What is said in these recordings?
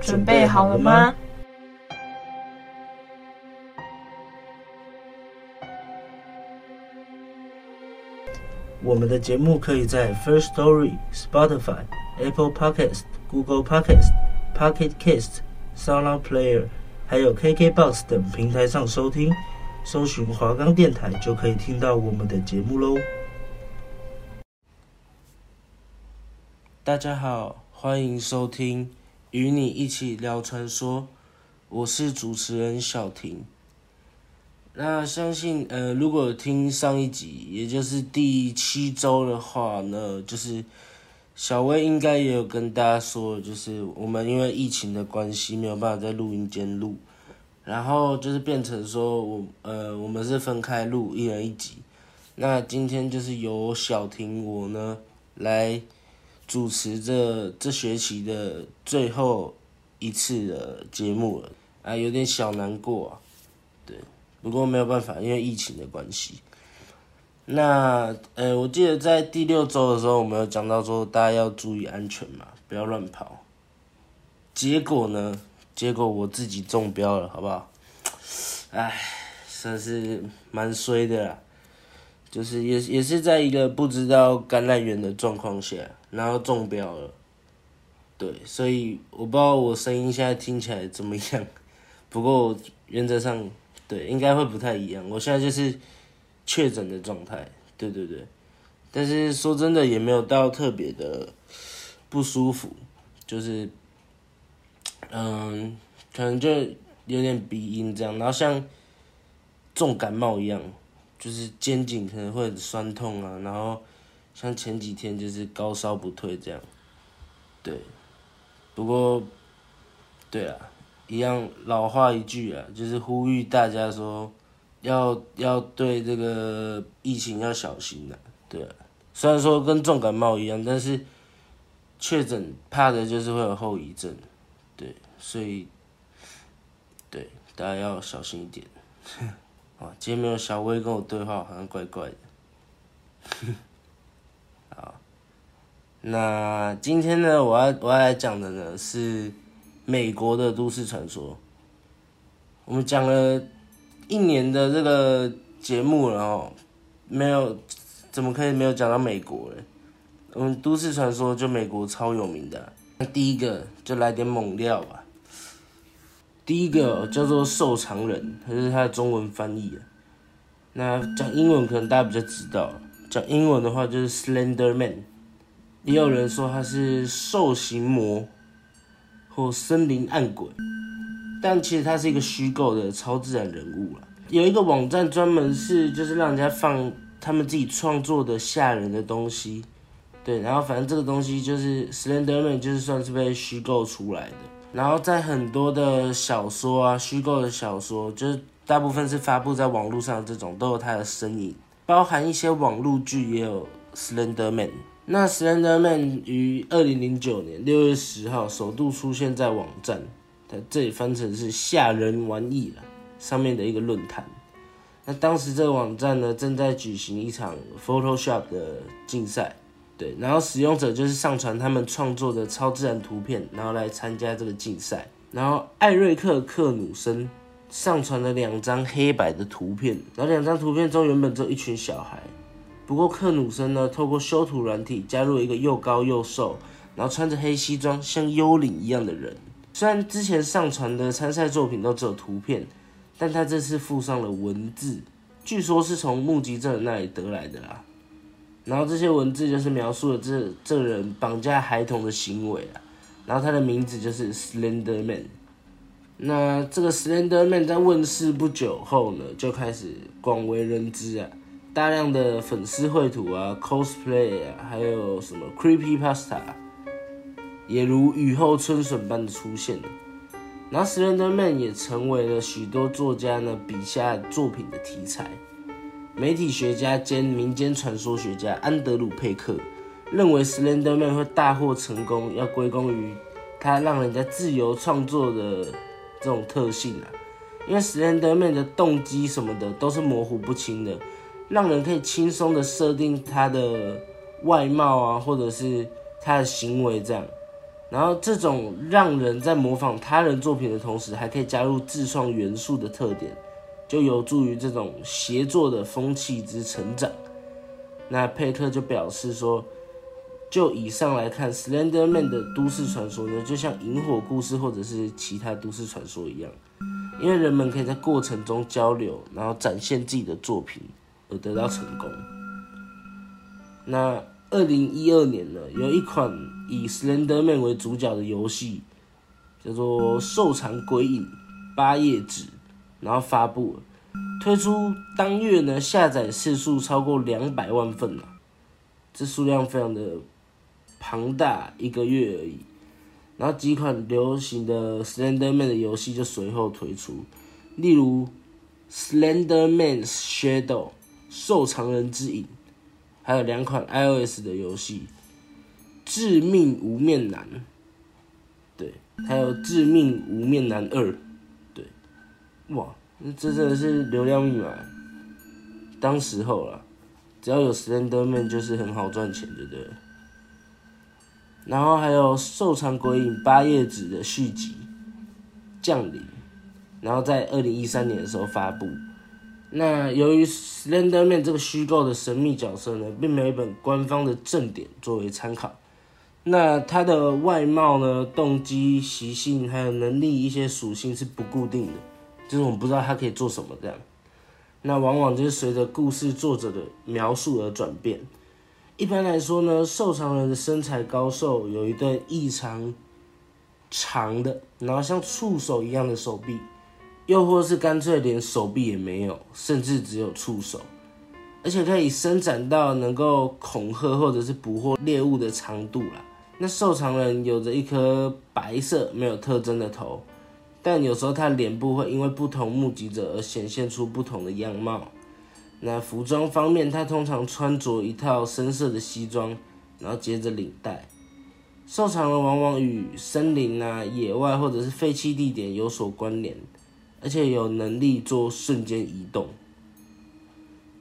准备好了吗？我们的节目可以在 First Story、Spotify、Apple Podcast、Google Podcast、Pocket Cast、SoundPlayer，还有 KKBox 等平台上收听。搜寻华冈电台就可以听到我们的节目喽。大家好，欢迎收听。与你一起聊传说，我是主持人小婷。那相信，呃，如果听上一集，也就是第七周的话呢，就是小薇应该也有跟大家说，就是我们因为疫情的关系，没有办法在录音间录，然后就是变成说我，呃，我们是分开录，一人一集。那今天就是由小婷我呢来。主持这这学期的最后一次的节目了啊，有点小难过啊。对，不过没有办法，因为疫情的关系。那呃，我记得在第六周的时候，我们有讲到说大家要注意安全嘛，不要乱跑。结果呢？结果我自己中标了，好不好？唉，算是蛮衰的啦。就是也也是在一个不知道感染源的状况下。然后中标了，对，所以我不知道我声音现在听起来怎么样，不过原则上对应该会不太一样。我现在就是确诊的状态，对对对，但是说真的也没有到特别的不舒服，就是嗯，可能就有点鼻音这样，然后像重感冒一样，就是肩颈可能会很酸痛啊，然后。像前几天就是高烧不退这样，对，不过，对啊，一样老话一句啊，就是呼吁大家说，要要对这个疫情要小心的，对啊，虽然说跟重感冒一样，但是确诊怕的就是会有后遗症，对，所以，对，大家要小心一点。哇，今天没有小薇跟我对话，好像怪怪的。好那今天呢，我要我要来讲的呢是美国的都市传说。我们讲了一年的这个节目了哦，没有怎么可以没有讲到美国嘞？我们都市传说就美国超有名的。那第一个就来点猛料吧。第一个叫做瘦长人，这是它的中文翻译啊。那讲英文可能大家比较知道，讲英文的话就是 Slender Man。也有人说他是兽形魔或森林暗鬼，但其实他是一个虚构的超自然人物了。有一个网站专门是就是让人家放他们自己创作的吓人的东西，对，然后反正这个东西就是 Slenderman 就是算是被虚构出来的。然后在很多的小说啊，虚构的小说，就是大部分是发布在网络上，这种都有他的身影，包含一些网络剧也有 Slenderman。那 Slender Man 于二零零九年六月十号首度出现在网站，它这里翻成是吓人玩意了，上面的一个论坛。那当时这个网站呢正在举行一场 Photoshop 的竞赛，对，然后使用者就是上传他们创作的超自然图片，然后来参加这个竞赛。然后艾瑞克克努森上传了两张黑白的图片，然后两张图片中原本只有一群小孩。不过克努森呢，透过修图软体加入一个又高又瘦，然后穿着黑西装像幽灵一样的人。虽然之前上传的参赛作品都只有图片，但他这次附上了文字，据说是从目击证人那里得来的啦。然后这些文字就是描述了这这人绑架孩童的行为啊。然后他的名字就是 Slender Man。那这个 Slender Man 在问世不久后呢，就开始广为人知啊。大量的粉丝绘图啊，cosplay 啊，还有什么 creepypasta，也如雨后春笋般的出现了。然后，Slender Man 也成为了许多作家呢笔下作品的题材。媒体学家兼民间传说学家安德鲁佩克认为，Slender Man 会大获成功，要归功于他让人家自由创作的这种特性啊。因为 Slender Man 的动机什么的都是模糊不清的。让人可以轻松的设定他的外貌啊，或者是他的行为这样，然后这种让人在模仿他人作品的同时，还可以加入自创元素的特点，就有助于这种协作的风气之成长。那佩特就表示说，就以上来看，Slender Man 的都市传说呢，就像萤火故事或者是其他都市传说一样，因为人们可以在过程中交流，然后展现自己的作品。而得到成功。那二零一二年呢，有一款以 Slender Man 为主角的游戏，叫做《瘦长鬼影八页纸》，然后发布了，推出当月呢，下载次数超过两百万份了，这数量非常的庞大，一个月而已。然后几款流行的 Slender Man 的游戏就随后推出，例如 Slender Man's Shadow。瘦长人之影，还有两款 iOS 的游戏，《致命无面男》，对，还有《致命无面男二》，哇，那这真的是流量密码，当时候了，只要有 Slender Man 就是很好赚钱，对不对？然后还有《瘦长鬼影八页纸》的续集降临，然后在二零一三年的时候发布。那由于 Slender Man 这个虚构的神秘角色呢，并没有一本官方的正典作为参考。那他的外貌呢、动机、习性还有能力一些属性是不固定的，就是我们不知道他可以做什么这样。那往往就是随着故事作者的描述而转变。一般来说呢，瘦长人的身材高瘦，有一对异常长的，然后像触手一样的手臂。又或是干脆连手臂也没有，甚至只有触手，而且可以伸展到能够恐吓或者是捕获猎物的长度啦。那瘦长人有着一颗白色没有特征的头，但有时候他脸部会因为不同目击者而显现出不同的样貌。那服装方面，他通常穿着一套深色的西装，然后接着领带。瘦长人往往与森林啊、野外或者是废弃地点有所关联。而且有能力做瞬间移动。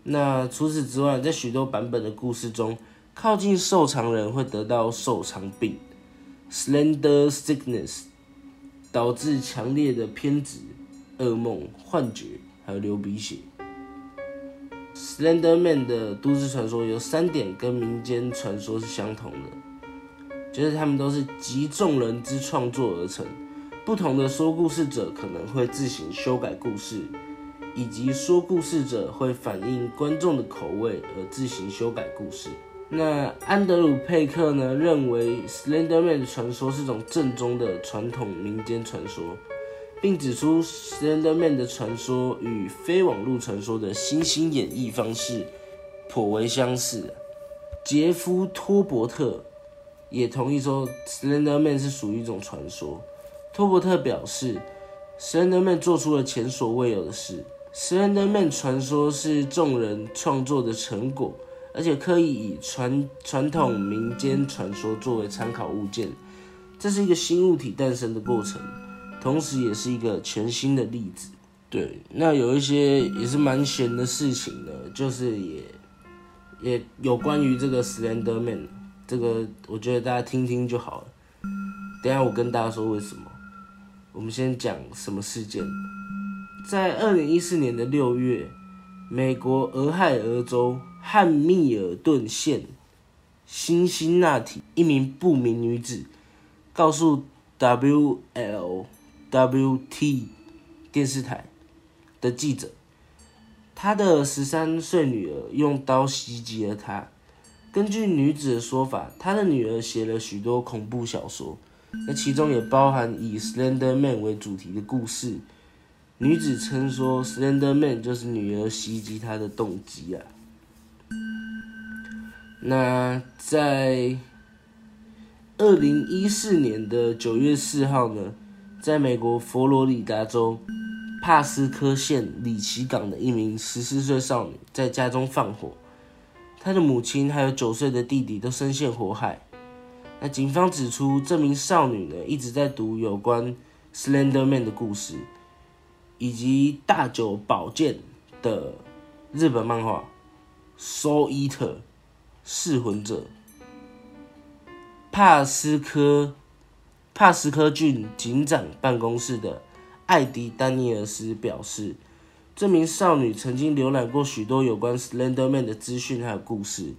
那除此之外，在许多版本的故事中，靠近瘦长人会得到瘦长病 （Slender Sickness），导致强烈的偏执、噩梦、幻觉，还有流鼻血。Slender Man 的都市传说有三点跟民间传说是相同的，就是他们都是集众人之创作而成。不同的说故事者可能会自行修改故事，以及说故事者会反映观众的口味而自行修改故事。那安德鲁佩克呢，认为 Slender Man 的传说是种正宗的传统民间传说，并指出 Slender Man 的传说与非网络传说的新兴演绎方式颇为相似。杰夫托伯特也同意说 Slender Man 是属于一种传说。托伯特表示，Slender Man 做出了前所未有的事。Slender Man 传说是众人创作的成果，而且可以以传传统民间传说作为参考物件。这是一个新物体诞生的过程，同时也是一个全新的例子。对，那有一些也是蛮闲的事情呢，就是也也有关于这个 Slender Man，这个我觉得大家听听就好了。等下我跟大家说为什么。我们先讲什么事件？在二零一四年的六月，美国俄亥俄州汉密尔顿县辛辛那提一名不明女子告诉 WLWT 电视台的记者，她的十三岁女儿用刀袭击了她。根据女子的说法，她的女儿写了许多恐怖小说，那其中也包含以 Slender Man 为主题的故事。女子称说，Slender Man 就是女儿袭击她的动机啊。那在二零一四年的九月四号呢，在美国佛罗里达州帕斯科县里奇港的一名十四岁少女在家中放火，她的母亲还有九岁的弟弟都深陷火海。那警方指出，这名少女呢一直在读有关 Slender Man 的故事。以及大久保健的日本漫画《Soul Eater》噬魂者，帕斯科帕斯科郡警长办公室的艾迪丹尼尔斯表示，这名少女曾经浏览过许多有关 Slender Man 的资讯还有故事，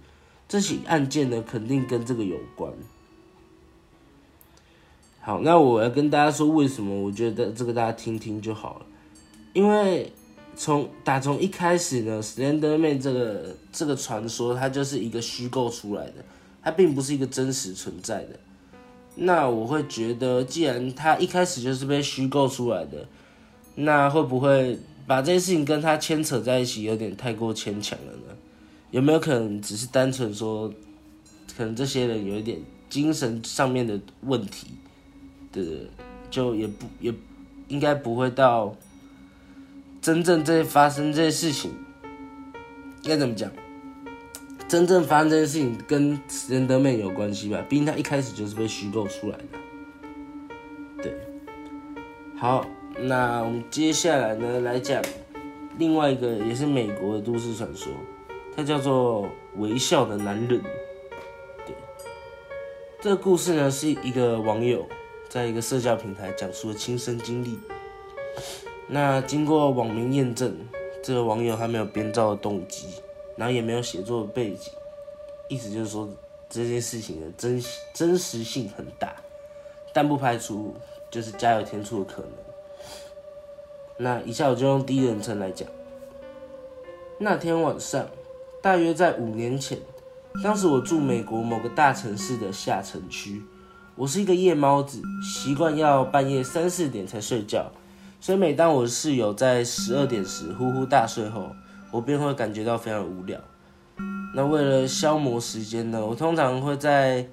这起案件呢肯定跟这个有关。好，那我要跟大家说为什么？我觉得这个大家听听就好了。因为从打从一开始呢，Slender Man 这个这个传说，它就是一个虚构出来的，它并不是一个真实存在的。那我会觉得，既然它一开始就是被虚构出来的，那会不会把这件事情跟它牵扯在一起，有点太过牵强了呢？有没有可能只是单纯说，可能这些人有一点精神上面的问题的，就也不也应该不会到。真正在发生这些事情，应该怎么讲？真正发生这些事情跟 Slender Man 有关系吧？毕竟他一开始就是被虚构出来的。对，好，那我们接下来呢，来讲另外一个也是美国的都市传说，它叫做《微笑的男人》。对，这个故事呢是一个网友在一个社交平台讲述的亲身经历。那经过网民验证，这个网友他没有编造的动机，然后也没有写作的背景，意思就是说这件事情的真真实性很大，但不排除就是加油添醋的可能。那以下我就用第一人称来讲。那天晚上，大约在五年前，当时我住美国某个大城市的下城区，我是一个夜猫子，习惯要半夜三四点才睡觉。所以每当我室友在十二点时呼呼大睡后，我便会感觉到非常无聊。那为了消磨时间呢，我通常会在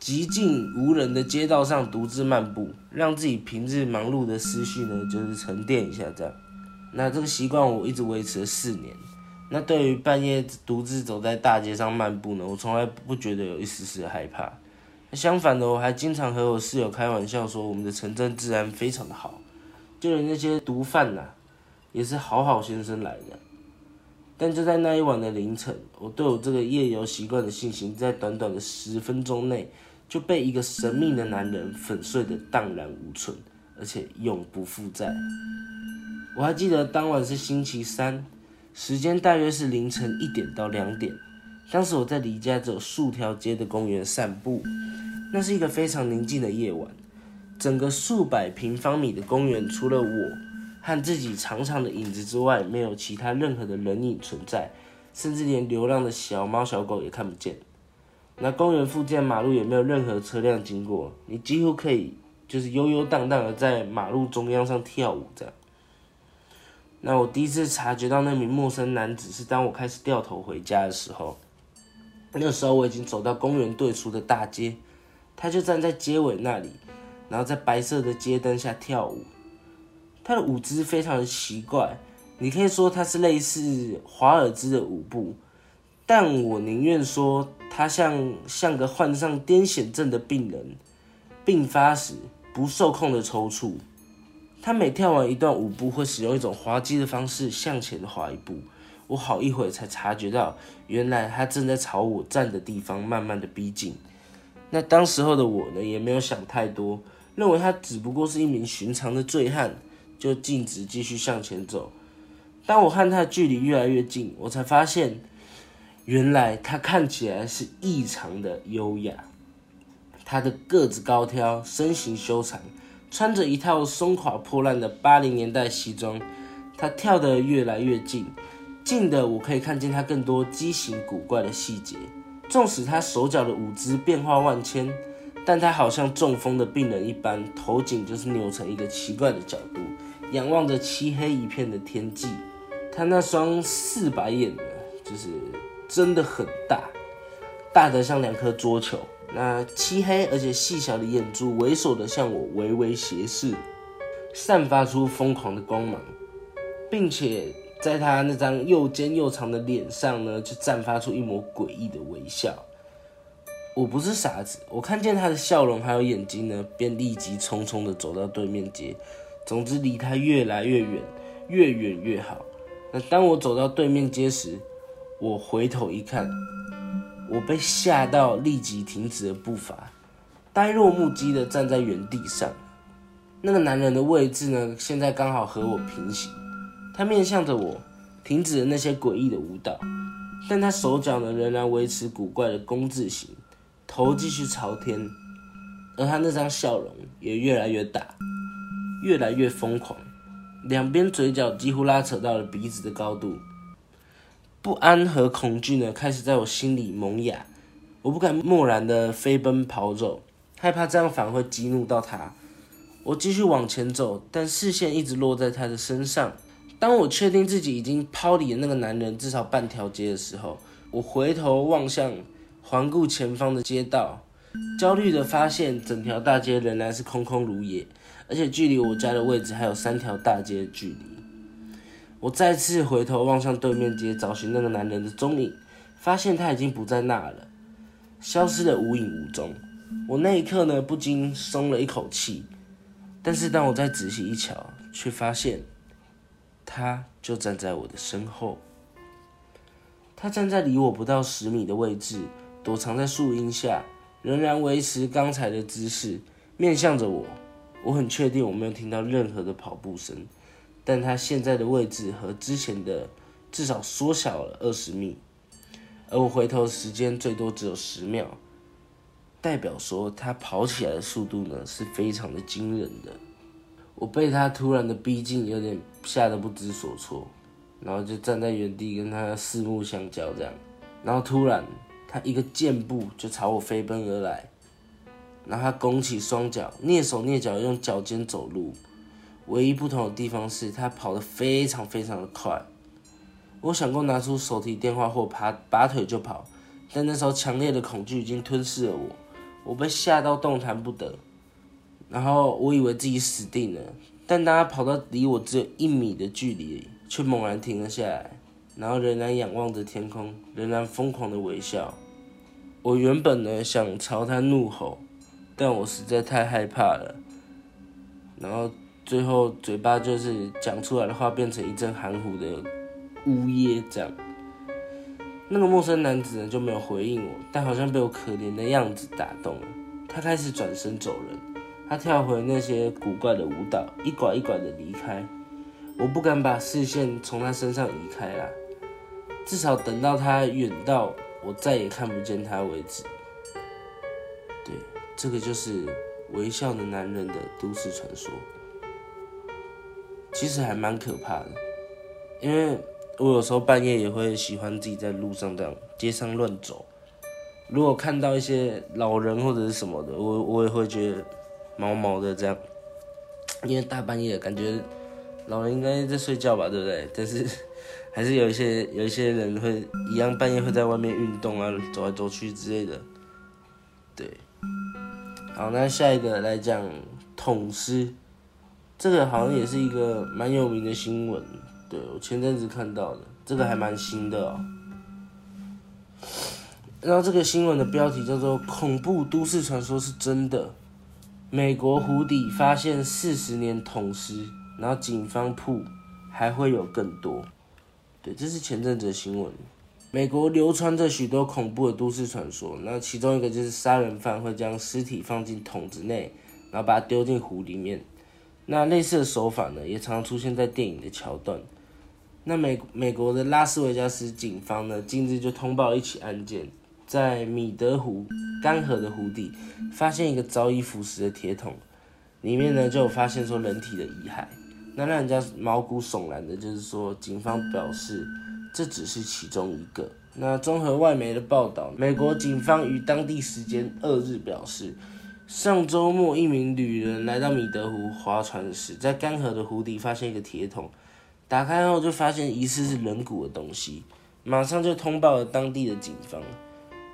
寂静无人的街道上独自漫步，让自己平日忙碌的思绪呢，就是沉淀一下这样。那这个习惯我一直维持了四年。那对于半夜独自走在大街上漫步呢，我从来不觉得有一丝丝的害怕。相反的，我还经常和我室友开玩笑说，我们的城镇治安非常的好。就连那些毒贩呐，也是好好先生来的。但就在那一晚的凌晨，我对我这个夜游习惯的信心，在短短的十分钟内就被一个神秘的男人粉碎的荡然无存，而且永不复在。我还记得当晚是星期三，时间大约是凌晨一点到两点。当时我在离家只有数条街的公园散步，那是一个非常宁静的夜晚。整个数百平方米的公园，除了我和自己长长的影子之外，没有其他任何的人影存在，甚至连流浪的小猫小狗也看不见。那公园附近马路也没有任何车辆经过，你几乎可以就是悠悠荡荡的在马路中央上跳舞这样。那我第一次察觉到那名陌生男子是当我开始掉头回家的时候，那时候我已经走到公园对出的大街，他就站在街尾那里。然后在白色的街灯下跳舞，他的舞姿非常的奇怪，你可以说他是类似华尔兹的舞步，但我宁愿说他像像个患上癫痫症的病人，病发时不受控的抽搐。他每跳完一段舞步，会使用一种滑稽的方式向前滑一步，我好一会才察觉到，原来他正在朝我站的地方慢慢的逼近。那当时候的我呢，也没有想太多。认为他只不过是一名寻常的醉汉，就径直继续向前走。当我和他的距离越来越近，我才发现，原来他看起来是异常的优雅。他的个子高挑，身形修长，穿着一套松垮破烂的八零年代西装。他跳得越来越近，近的我可以看见他更多畸形古怪的细节。纵使他手脚的舞姿变化万千，但他好像中风的病人一般，头颈就是扭成一个奇怪的角度，仰望着漆黑一片的天际。他那双四白眼呢，就是真的很大，大得像两颗桌球。那漆黑而且细小的眼珠猥琐的向我微微斜视，散发出疯狂的光芒，并且在他那张又尖又长的脸上呢，就绽发出一抹诡异的微笑。我不是傻子，我看见他的笑容还有眼睛呢，便立即匆匆的走到对面街。总之，离他越来越远，越远越好。那当我走到对面街时，我回头一看。我被吓到，立即停止了步伐，呆若木鸡的站在原地上。那个男人的位置呢，现在刚好和我平行。他面向着我，停止了那些诡异的舞蹈，但他手脚呢，仍然维持古怪的弓字形，头继续朝天，而他那张笑容也越来越大，越来越疯狂，两边嘴角几乎拉扯到了鼻子的高度。不安和恐惧呢，开始在我心里萌芽。我不敢贸然的飞奔跑走，害怕这样反而会激怒到他。我继续往前走，但视线一直落在他的身上。当我确定自己已经抛离了那个男人至少半条街的时候，我回头望向环顾前方的街道，焦虑的发现整条大街仍然是空空如也，而且距离我家的位置还有三条大街的距离。我再次回头望向对面街，找寻那个男人的踪影，发现他已经不在那了，消失得无影无踪。我那一刻呢，不禁松了一口气。但是当我再仔细一瞧，却发现他就站在我的身后。他站在离我不到十米的位置，躲藏在树荫下，仍然维持刚才的姿势，面向着我。我很确定我没有听到任何的跑步声。但他现在的位置和之前的至少缩小了二十米，而我回头时间最多只有十秒，代表说他跑起来的速度呢是非常的惊人的。我被他突然的逼近，有点吓得不知所措，然后就站在原地跟他四目相交这样，然后突然他一个箭步就朝我飞奔而来，然后他拱起双脚，蹑手蹑脚用脚尖走路。唯一不同的地方是他跑得非常非常的快。我想过拿出手提电话或拔拔腿就跑，但那时候强烈的恐惧已经吞噬了我，我被吓到动弹不得。然后我以为自己死定了，但当他跑到离我只有一米的距离，却猛然停了下来，然后仍然仰望着天空，仍然疯狂的微笑。我原本呢想朝他怒吼，但我实在太害怕了，然后。最后，嘴巴就是讲出来的话变成一阵含糊的呜咽，这样。那个陌生男子呢就没有回应我，但好像被我可怜的样子打动了。他开始转身走人，他跳回那些古怪的舞蹈，一拐一拐的离开。我不敢把视线从他身上移开啦，至少等到他远到我再也看不见他为止。对，这个就是微笑的男人的都市传说。其实还蛮可怕的，因为我有时候半夜也会喜欢自己在路上这样街上乱走。如果看到一些老人或者是什么的，我我也会觉得毛毛的这样，因为大半夜感觉老人应该在睡觉吧，对不对？但是还是有一些有一些人会一样半夜会在外面运动啊，走来走去之类的。对，好，那下一个来讲捅师。这个好像也是一个蛮有名的新闻，对，我前阵子看到的，这个还蛮新的哦。然后这个新闻的标题叫做“恐怖都市传说是真的”，美国湖底发现四十年捅尸，然后警方铺还会有更多。对，这是前阵子的新闻。美国流传着许多恐怖的都市传说，那其中一个就是杀人犯会将尸体放进桶子内，然后把它丢进湖里面。那类似的手法呢，也常常出现在电影的桥段。那美美国的拉斯维加斯警方呢，近日就通报一起案件，在米德湖干涸的湖底发现一个早已腐蚀的铁桶，里面呢就有发现说人体的遗骸。那让人家毛骨悚然的就是说，警方表示这只是其中一个。那综合外媒的报道，美国警方于当地时间二日表示，上周末一名旅人来到米德湖划船时，在干涸的湖底发现一个铁桶。打开后就发现疑似是人骨的东西，马上就通报了当地的警方。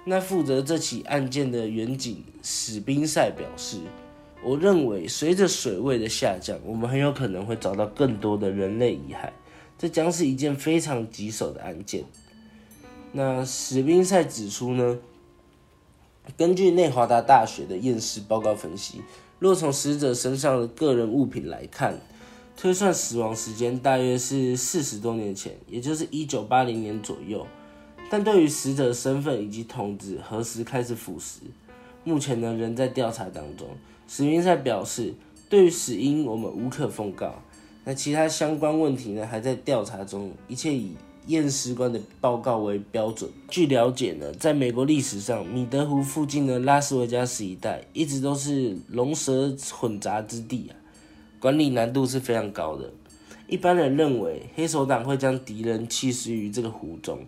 那负责这起案件的员警史宾塞表示：“我认为随着水位的下降，我们很有可能会找到更多的人类遗骸，这将是一件非常棘手的案件。”那史宾塞指出呢，根据内华达大学的验尸报告分析，若从死者身上的个人物品来看，推算死亡时间大约是四十多年前，也就是一九八零年左右。但对于死者身份以及桶子何时开始腐蚀，目前呢仍在调查当中。史宾赛表示，对于死因我们无可奉告。那其他相关问题呢还在调查中，一切以验尸官的报告为标准。据了解呢，在美国历史上，米德湖附近的拉斯维加斯一带一直都是龙蛇混杂之地啊。管理难度是非常高的，一般人认为黑手党会将敌人弃尸于这个湖中，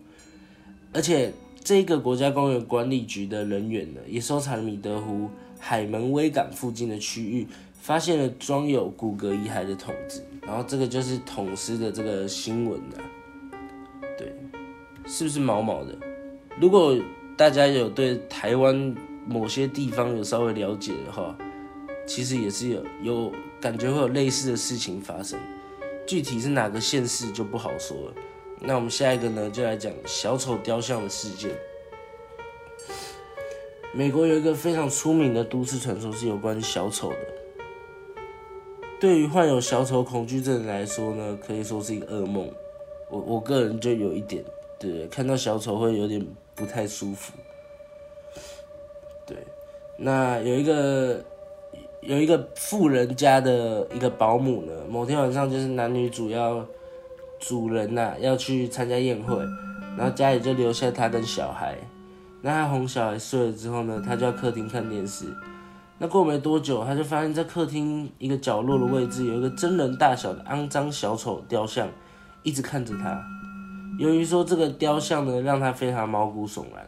而且这个国家公园管理局的人员呢，也搜查了米德湖海门威港附近的区域，发现了装有骨骼遗骸的桶子，然后这个就是桶尸的这个新闻的，对，是不是毛毛的？如果大家有对台湾某些地方有稍微了解的话，其实也是有有。感觉会有类似的事情发生，具体是哪个县市就不好说了。那我们下一个呢，就来讲小丑雕像的事件。美国有一个非常出名的都市传说，是有关小丑的。对于患有小丑恐惧症的来说呢，可以说是一个噩梦。我我个人就有一点，对，看到小丑会有点不太舒服。对，那有一个。有一个富人家的一个保姆呢，某天晚上就是男女主要主人呐、啊、要去参加宴会，然后家里就留下他跟小孩。那他哄小孩睡了之后呢，他就在客厅看电视。那过没多久，他就发现，在客厅一个角落的位置有一个真人大小的肮脏小丑雕像，一直看着他。由于说这个雕像呢，让他非常毛骨悚然，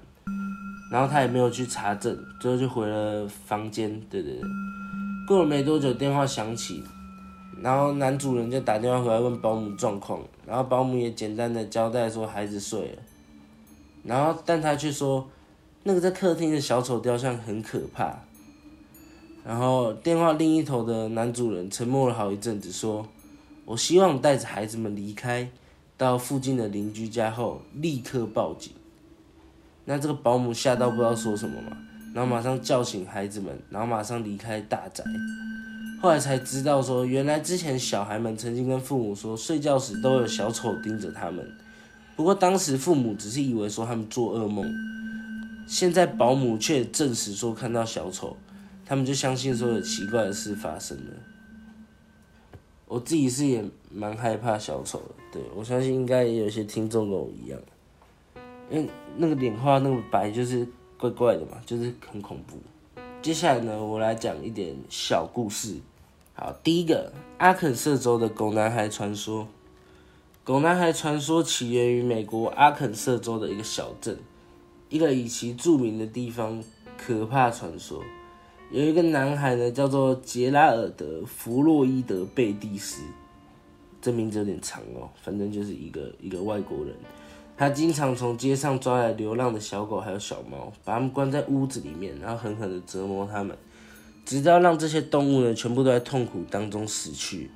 然后他也没有去查证，最后就回了房间。对对对。过了没多久，电话响起，然后男主人就打电话回来问保姆状况，然后保姆也简单的交代说孩子睡了，然后但他却说那个在客厅的小丑雕像很可怕，然后电话另一头的男主人沉默了好一阵子，说：“我希望带着孩子们离开，到附近的邻居家后立刻报警。”那这个保姆吓到不知道说什么嘛。然后马上叫醒孩子们，然后马上离开大宅。后来才知道说，原来之前小孩们曾经跟父母说，睡觉时都有小丑盯着他们。不过当时父母只是以为说他们做噩梦，现在保姆却证实说看到小丑，他们就相信说有奇怪的事发生了。我自己是也蛮害怕小丑的，对，我相信应该也有些听众跟我一样，因为那个脸画那么白，就是。怪怪的嘛，就是很恐怖。接下来呢，我来讲一点小故事。好，第一个，阿肯色州的狗男孩传说。狗男孩传说起源于美国阿肯色州的一个小镇，一个以其著名的地方可怕传说。有一个男孩呢，叫做杰拉尔德·弗洛伊德·贝蒂斯，这名字有点长哦，反正就是一个一个外国人。他经常从街上抓来流浪的小狗还有小猫，把它们关在屋子里面，然后狠狠地折磨它们，直到让这些动物呢全部都在痛苦当中死去。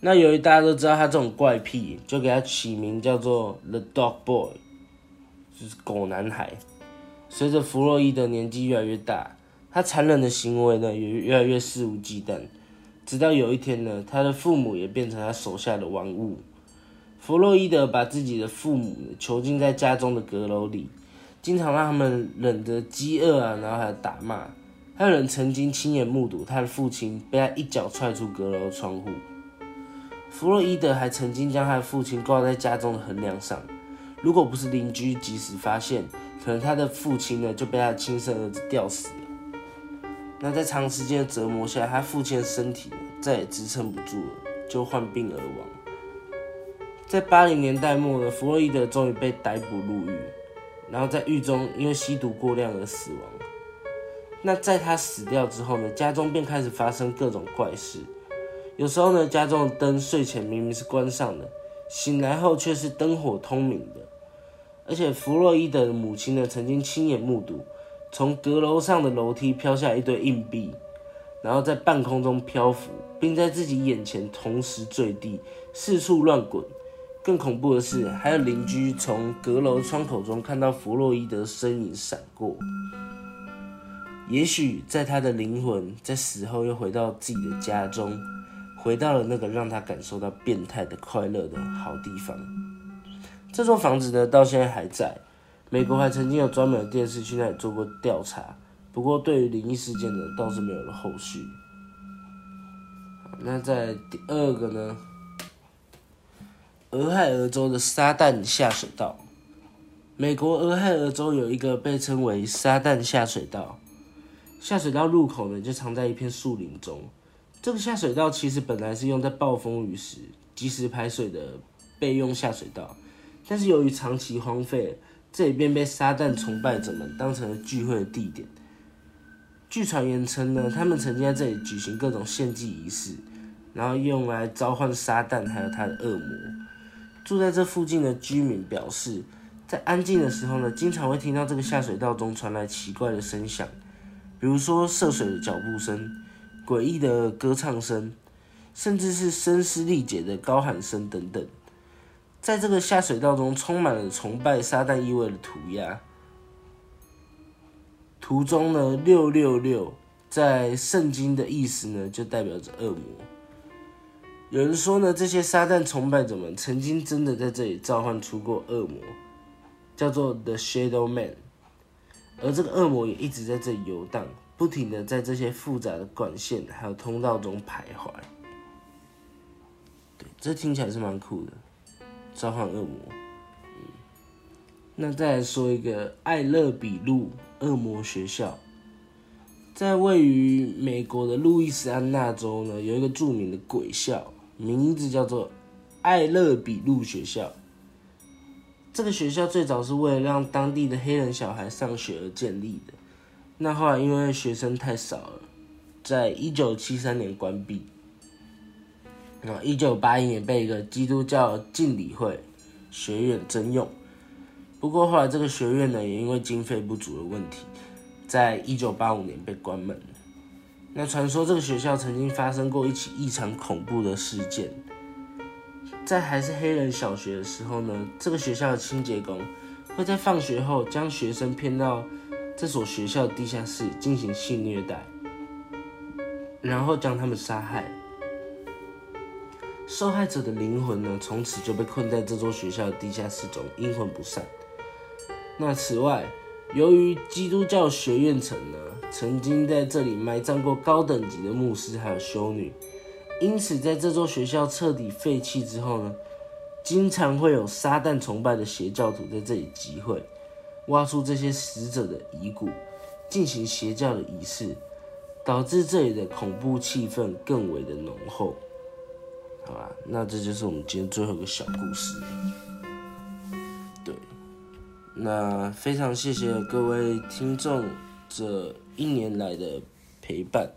那由于大家都知道他这种怪癖，就给他起名叫做 The Dog Boy，就是狗男孩。随着弗洛伊德年纪越来越大，他残忍的行为呢也越来越肆无忌惮，直到有一天呢，他的父母也变成他手下的玩物。弗洛伊德把自己的父母囚禁在家中的阁楼里，经常让他们忍着饥饿啊，然后还打骂。还有人曾经亲眼目睹他的父亲被他一脚踹出阁楼的窗户。弗洛伊德还曾经将他的父亲挂在家中的横梁上，如果不是邻居及时发现，可能他的父亲呢就被他亲生儿子吊死了。那在长时间的折磨下，他父亲的身体再也支撑不住了，就患病而亡。在八零年代末呢，弗洛伊德终于被逮捕入狱，然后在狱中因为吸毒过量而死亡。那在他死掉之后呢，家中便开始发生各种怪事。有时候呢，家中的灯睡前明明是关上的，醒来后却是灯火通明的。而且弗洛伊德的母亲呢，曾经亲眼目睹从阁楼上的楼梯飘下一堆硬币，然后在半空中漂浮，并在自己眼前同时坠地，四处乱滚。更恐怖的是，还有邻居从阁楼窗口中看到弗洛伊德身影闪过。也许在他的灵魂在死后又回到自己的家中。回到了那个让他感受到变态的快乐的好地方。这座房子呢，到现在还在。美国还曾经有专门的电视去那里做过调查，不过对于灵异事件呢，倒是没有了后续。那在第二个呢，俄亥俄州的撒旦下水道。美国俄亥俄州有一个被称为撒旦下水道，下水道入口呢，就藏在一片树林中。这个下水道其实本来是用在暴风雨时及时排水的备用下水道，但是由于长期荒废，这里便被撒旦崇拜者们当成了聚会的地点。据传言称呢，他们曾经在这里举行各种献祭仪式，然后用来召唤撒旦还有他的恶魔。住在这附近的居民表示，在安静的时候呢，经常会听到这个下水道中传来奇怪的声响，比如说涉水的脚步声。诡异的歌唱声，甚至是声嘶力竭的高喊声等等，在这个下水道中充满了崇拜撒旦意味的涂鸦。图中呢，六六六在圣经的意思呢，就代表着恶魔。有人说呢，这些撒旦崇拜者们曾经真的在这里召唤出过恶魔，叫做 The Shadow Man，而这个恶魔也一直在这里游荡。不停的在这些复杂的管线还有通道中徘徊，对，这听起来是蛮酷的，召唤恶魔。嗯，那再来说一个艾勒比路恶魔学校，在位于美国的路易斯安那州呢，有一个著名的鬼校，名字叫做艾勒比路学校。这个学校最早是为了让当地的黑人小孩上学而建立的。那后来因为学生太少了，在一九七三年关闭。啊，一九八一年被一个基督教敬礼会学院征用。不过后来这个学院呢，也因为经费不足的问题，在一九八五年被关门。那传说这个学校曾经发生过一起异常恐怖的事件，在还是黑人小学的时候呢，这个学校的清洁工会在放学后将学生骗到。这所学校地下室进行性虐待，然后将他们杀害。受害者的灵魂呢，从此就被困在这座学校的地下室中，阴魂不散。那此外，由于基督教学院城呢，曾经在这里埋葬过高等级的牧师还有修女，因此在这座学校彻底废弃之后呢，经常会有撒旦崇拜的邪教徒在这里集会。挖出这些死者的遗骨，进行邪教的仪式，导致这里的恐怖气氛更为的浓厚。好吧，那这就是我们今天最后一个小故事。对，那非常谢谢各位听众这一年来的陪伴，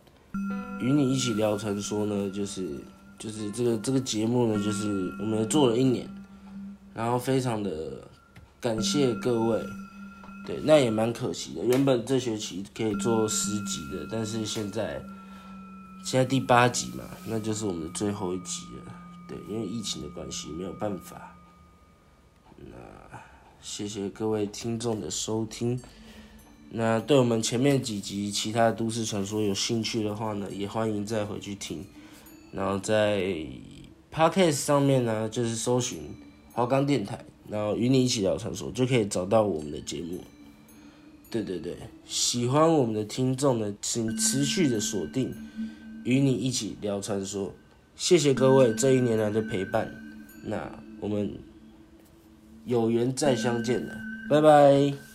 与你一起聊传说呢，就是就是这个这个节目呢，就是我们做了一年，然后非常的感谢各位。对，那也蛮可惜的。原本这学期可以做十集的，但是现在现在第八集嘛，那就是我们的最后一集了。对，因为疫情的关系，没有办法。那谢谢各位听众的收听。那对我们前面几集其他的都市传说有兴趣的话呢，也欢迎再回去听。然后在 Podcast 上面呢，就是搜寻华冈电台，然后与你一起聊传说，就可以找到我们的节目。对对对，喜欢我们的听众呢，请持续的锁定，与你一起聊传说。谢谢各位这一年来的陪伴，那我们有缘再相见了，拜拜。